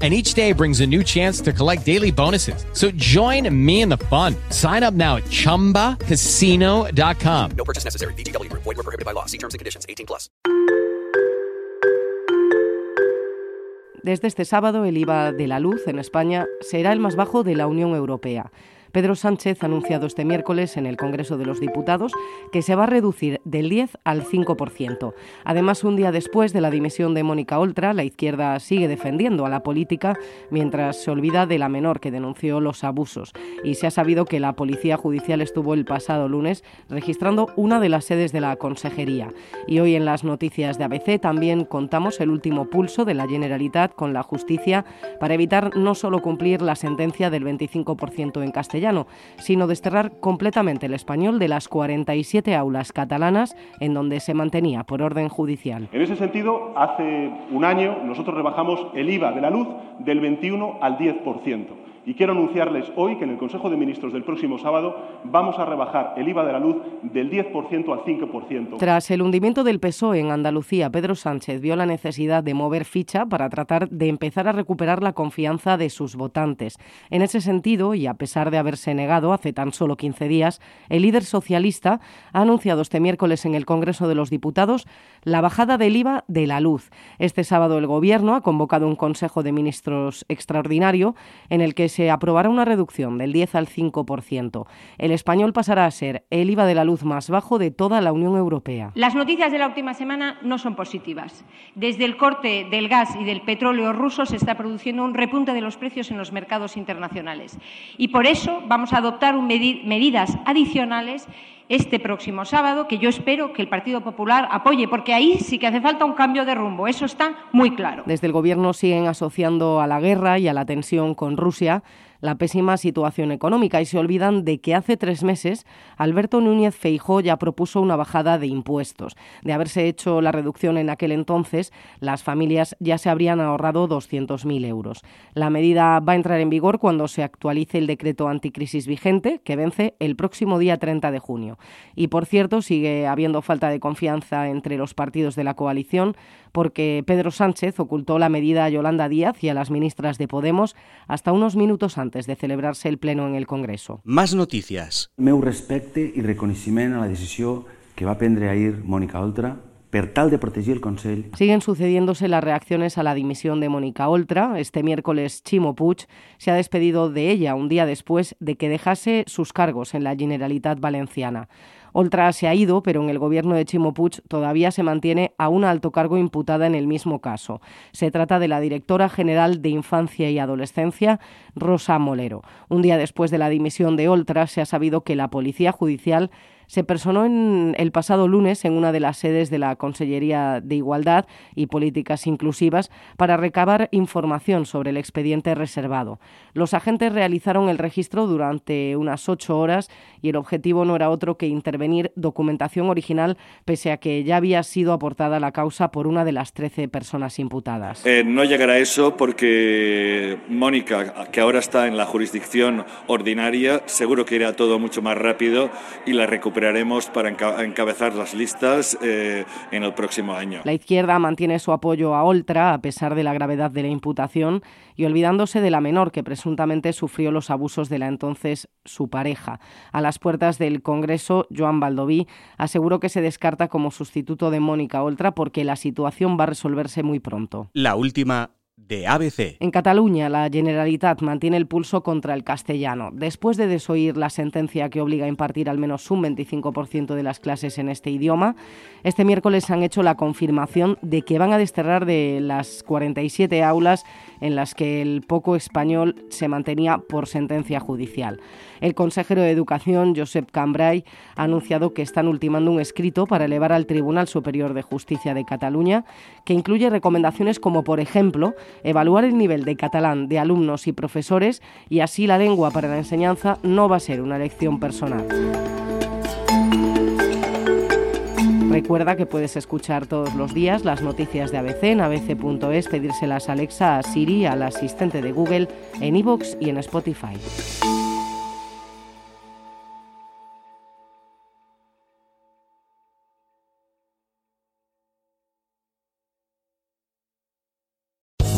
and each day brings a new chance to collect daily bonuses. So join me in the fun. Sign up now at ChumbaCasino.com. No purchase necessary. BGW. Void were prohibited by law. See terms and conditions. 18 plus. Desde este sábado, el IVA de la luz en España será el más bajo de la Unión Europea. Pedro Sánchez ha anunciado este miércoles en el Congreso de los Diputados que se va a reducir del 10 al 5%. Además, un día después de la dimisión de Mónica Oltra, la izquierda sigue defendiendo a la política mientras se olvida de la menor que denunció los abusos. Y se ha sabido que la Policía Judicial estuvo el pasado lunes registrando una de las sedes de la Consejería. Y hoy en las noticias de ABC también contamos el último pulso de la Generalitat con la justicia para evitar no solo cumplir la sentencia del 25% en castellano, sino desterrar completamente el español de las 47 aulas catalanas en donde se mantenía por orden judicial. En ese sentido, hace un año nosotros rebajamos el IVA de la luz del 21 al 10%. Y quiero anunciarles hoy que en el Consejo de Ministros del próximo sábado vamos a rebajar el IVA de la luz del 10% al 5%. Tras el hundimiento del PSOE en Andalucía, Pedro Sánchez vio la necesidad de mover ficha para tratar de empezar a recuperar la confianza de sus votantes. En ese sentido, y a pesar de haberse negado hace tan solo 15 días, el líder socialista ha anunciado este miércoles en el Congreso de los Diputados la bajada del IVA de la luz. Este sábado el Gobierno ha convocado un Consejo de Ministros extraordinario en el que se se aprobará una reducción del 10 al 5%. El español pasará a ser el IVA de la luz más bajo de toda la Unión Europea. Las noticias de la última semana no son positivas. Desde el corte del gas y del petróleo ruso se está produciendo un repunte de los precios en los mercados internacionales. Y por eso vamos a adoptar medidas adicionales este próximo sábado, que yo espero que el Partido Popular apoye, porque ahí sí que hace falta un cambio de rumbo, eso está muy claro. Desde el Gobierno siguen asociando a la guerra y a la tensión con Rusia la pésima situación económica y se olvidan de que hace tres meses Alberto Núñez Feijó ya propuso una bajada de impuestos. De haberse hecho la reducción en aquel entonces, las familias ya se habrían ahorrado 200.000 euros. La medida va a entrar en vigor cuando se actualice el decreto anticrisis vigente, que vence el próximo día 30 de junio. Y por cierto, sigue habiendo falta de confianza entre los partidos de la coalición porque Pedro Sánchez ocultó la medida a Yolanda Díaz y a las ministras de Podemos hasta unos minutos antes de celebrarse el pleno en el Congreso. Más noticias. Meu respecte i reconeixement a la decisió que va prendre ahir Mónica Oltra per tal de proteger el Consell. Siguen sucediéndose las reacciones a la dimisión de Mónica Oltra. Este miércoles Chimo Puig se ha despedido de ella un día después de que dejase sus cargos en la Generalitat Valenciana. Oltra se ha ido, pero en el gobierno de Chimo Puig todavía se mantiene a un alto cargo imputada en el mismo caso. Se trata de la directora general de Infancia y Adolescencia, Rosa Molero. Un día después de la dimisión de Oltra se ha sabido que la Policía Judicial se personó en el pasado lunes en una de las sedes de la Consellería de Igualdad y Políticas Inclusivas para recabar información sobre el expediente reservado. Los agentes realizaron el registro durante unas ocho horas y el objetivo no era otro que intervenir documentación original pese a que ya había sido aportada la causa por una de las trece personas imputadas. Eh, no llegará eso porque Mónica, que ahora está en la jurisdicción ordinaria, seguro que irá todo mucho más rápido y la recuperación recuperaremos para encabezar las listas eh, en el próximo año. La izquierda mantiene su apoyo a Oltra a pesar de la gravedad de la imputación y olvidándose de la menor que presuntamente sufrió los abusos de la entonces su pareja. A las puertas del Congreso, Joan Baldoví aseguró que se descarta como sustituto de Mónica Oltra porque la situación va a resolverse muy pronto. La última de ABC. En Cataluña, la Generalitat mantiene el pulso contra el castellano. Después de desoír la sentencia que obliga a impartir al menos un 25% de las clases en este idioma, este miércoles han hecho la confirmación de que van a desterrar de las 47 aulas en las que el poco español se mantenía por sentencia judicial. El consejero de Educación, Josep Cambrai, ha anunciado que están ultimando un escrito para elevar al Tribunal Superior de Justicia de Cataluña, que incluye recomendaciones como, por ejemplo, evaluar el nivel de catalán de alumnos y profesores y así la lengua para la enseñanza no va a ser una elección personal. Recuerda que puedes escuchar todos los días las noticias de ABC en abc.es, pedírselas a Alexa, a Siri, al asistente de Google, en iVoox y en Spotify.